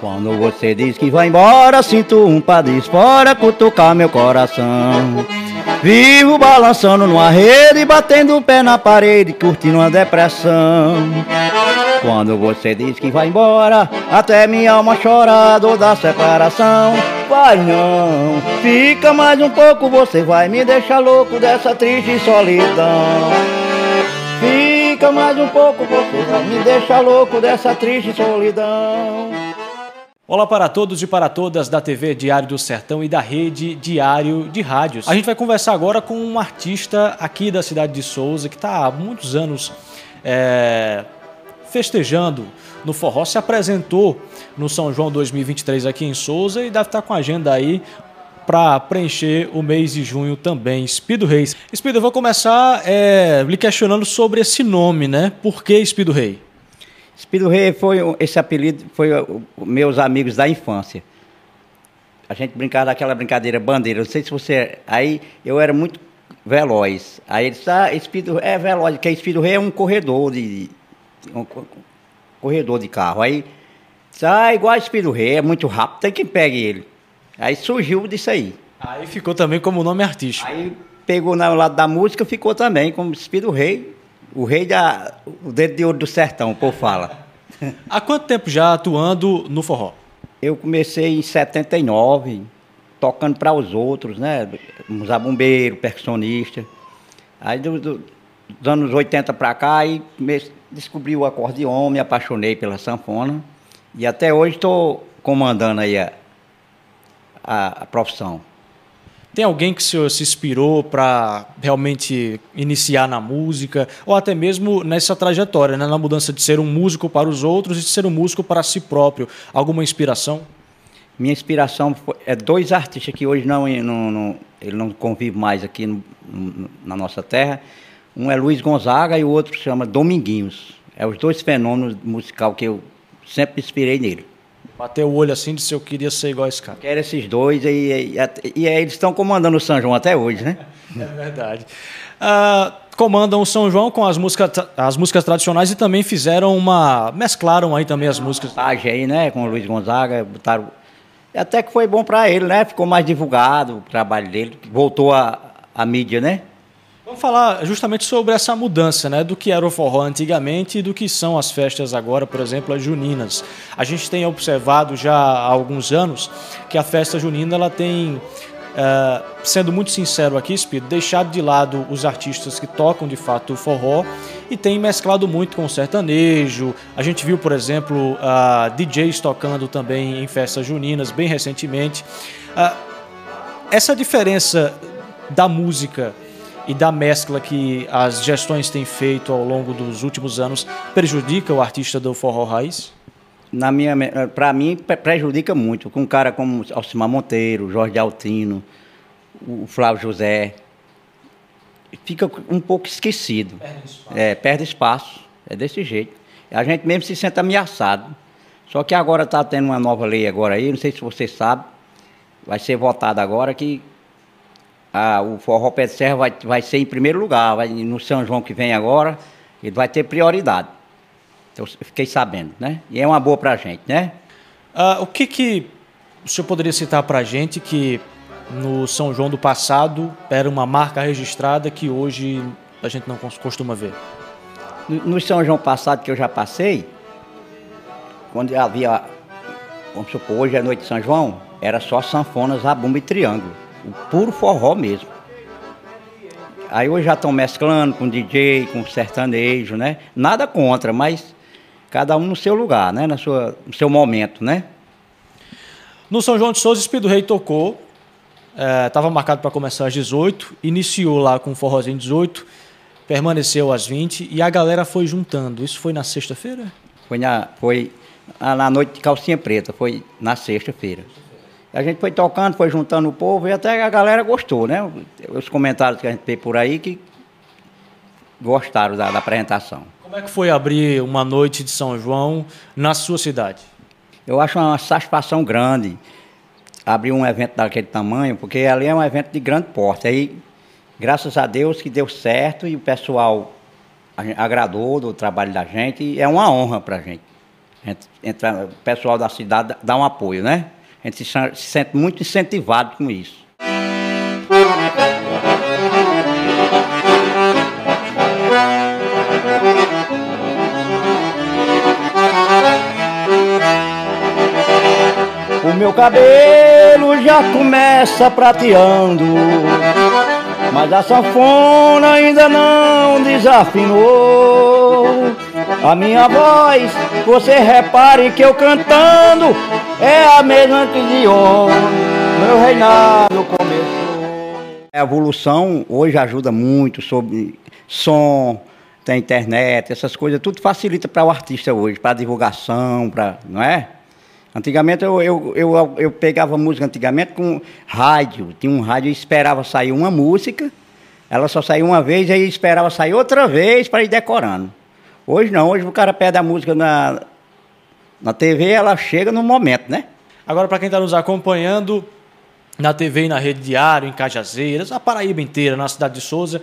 Quando você diz que vai embora, sinto um padre fora cutucar meu coração. Vivo balançando numa rede, batendo o pé na parede, curtindo uma depressão. Quando você diz que vai embora, até minha alma chora, dor da separação. Vai não, fica mais um pouco, você vai me deixar louco dessa triste solidão. Fica mais um pouco, você vai me deixar louco dessa triste solidão. Olá para todos e para todas da TV Diário do Sertão e da Rede Diário de Rádios. A gente vai conversar agora com um artista aqui da cidade de Souza que está há muitos anos é, festejando no forró, se apresentou no São João 2023 aqui em Souza e deve estar com a agenda aí para preencher o mês de junho também. Espido Reis. Espido, eu vou começar é, lhe questionando sobre esse nome, né? Por que Espido Rei? Espírito Rei foi esse apelido foi meus amigos da infância. A gente brincava daquela brincadeira bandeira. Não sei se você aí eu era muito veloz. Aí ele disse: "Ah, Espírito é veloz, que Espírito Rei é um corredor de um corredor de carro". Aí disse, ah, igual Espírito Rei, é muito rápido, tem quem pegue ele. Aí surgiu disso aí. Aí ficou também como nome artístico. Aí pegou no lado da música, ficou também como Espírito Rei o rei da. O dedo de ouro do sertão, o povo fala. Há quanto tempo já atuando no forró? Eu comecei em 79, tocando para os outros, né? Zabumbeiro, percussionista. Aí do, do, dos anos 80 para cá, aí descobri o acordeon, me apaixonei pela sanfona. E até hoje estou comandando aí a, a, a profissão. Tem alguém que o senhor se inspirou para realmente iniciar na música, ou até mesmo nessa trajetória, né? na mudança de ser um músico para os outros e de ser um músico para si próprio? Alguma inspiração? Minha inspiração é dois artistas que hoje não, não, não ele não convive mais aqui no, na nossa terra. Um é Luiz Gonzaga e o outro se chama Dominguinhos. É os dois fenômenos musical que eu sempre inspirei nele. Bateu o olho assim de se eu queria ser igual a esse cara. Quero esses dois e, e, e, e eles estão comandando o São João até hoje, né? É verdade. Uh, comandam o São João com as músicas, as músicas tradicionais e também fizeram uma. mesclaram aí também as músicas. Montagem aí, né? Com o Luiz Gonzaga, botaram. Até que foi bom para ele, né? Ficou mais divulgado o trabalho dele, voltou a, a mídia, né? Vamos falar justamente sobre essa mudança, né, do que era o forró antigamente e do que são as festas agora, por exemplo, as juninas. A gente tem observado já há alguns anos que a festa junina ela tem Uh, sendo muito sincero aqui, Speed, deixado de lado os artistas que tocam de fato o forró e tem mesclado muito com o sertanejo. A gente viu, por exemplo, uh, DJs tocando também em festas juninas bem recentemente. Uh, essa diferença da música e da mescla que as gestões têm feito ao longo dos últimos anos prejudica o artista do forró raiz? Na minha, para mim prejudica muito. Com um cara como Alcimar Monteiro, Jorge Altino, o Flávio José, fica um pouco esquecido. Perde espaço. É, perde espaço. É desse jeito. A gente mesmo se sente ameaçado. Só que agora está tendo uma nova lei agora aí, não sei se você sabe, vai ser votada agora que ah, o forró pé de serra vai, vai ser em primeiro lugar, vai, no São João que vem agora, ele vai ter prioridade. Então, eu fiquei sabendo, né? E é uma boa para a gente, né? Ah, o que, que o senhor poderia citar para a gente que no São João do passado era uma marca registrada que hoje a gente não costuma ver? No, no São João passado que eu já passei, quando havia, vamos supor, hoje é noite de São João, era só sanfonas, zabumba e triângulo o puro forró mesmo. Aí hoje já estão mesclando com DJ, com sertanejo, né? Nada contra, mas cada um no seu lugar, né? Na sua, no seu momento, né? No São João de Souza, Espírito Rei tocou, estava é, marcado para começar às 18, iniciou lá com o forrozinho 18, permaneceu às 20 e a galera foi juntando. Isso foi na sexta-feira? Foi na, foi na noite de calcinha preta, foi na sexta-feira. A gente foi tocando, foi juntando o povo e até a galera gostou, né? Os comentários que a gente vê por aí que gostaram da, da apresentação. Como é que foi abrir uma noite de São João na sua cidade? Eu acho uma satisfação grande abrir um evento daquele tamanho, porque ali é um evento de grande porte. Aí, graças a Deus que deu certo e o pessoal agradou do trabalho da gente e é uma honra para a gente. gente, entra, o pessoal da cidade dá um apoio, né? A gente se, se sente muito incentivado com isso. O meu cabelo já começa prateando, mas a sanfona ainda não desafinou. A minha voz, você repare que eu cantando é a mesma que de ontem. Meu reinado começou. A evolução hoje ajuda muito sobre som, tem internet, essas coisas, tudo facilita para o artista hoje, para divulgação, para, não é? Antigamente eu, eu, eu, eu, pegava música antigamente com rádio, tinha um rádio e esperava sair uma música, ela só saía uma vez e aí esperava sair outra vez para ir decorando. Hoje não, hoje o cara pede a música na, na TV, ela chega no momento, né? Agora, para quem está nos acompanhando na TV e na Rede Diário, em Cajazeiras, a Paraíba inteira, na cidade de Souza,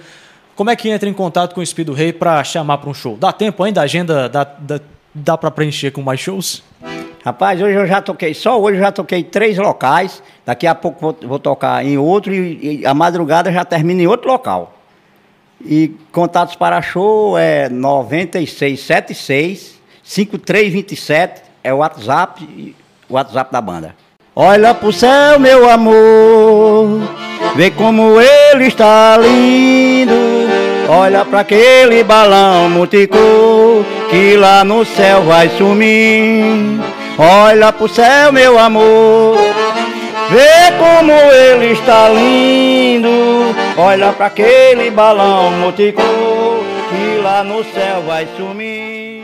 como é que entra em contato com o Espírito Rei para chamar para um show? Dá tempo ainda? A agenda dá, dá, dá para preencher com mais shows? Rapaz, hoje eu já toquei, só hoje eu já toquei três locais, daqui a pouco vou, vou tocar em outro e, e a madrugada já termina em outro local. E contatos para show é 9676 5327 é o WhatsApp, o WhatsApp da banda. Olha pro céu, meu amor, vê como ele está lindo. Olha para aquele balão multicor que lá no céu vai sumir. Olha pro céu, meu amor, Vê como ele está lindo. Olha para aquele balão multicor que lá no céu vai sumir.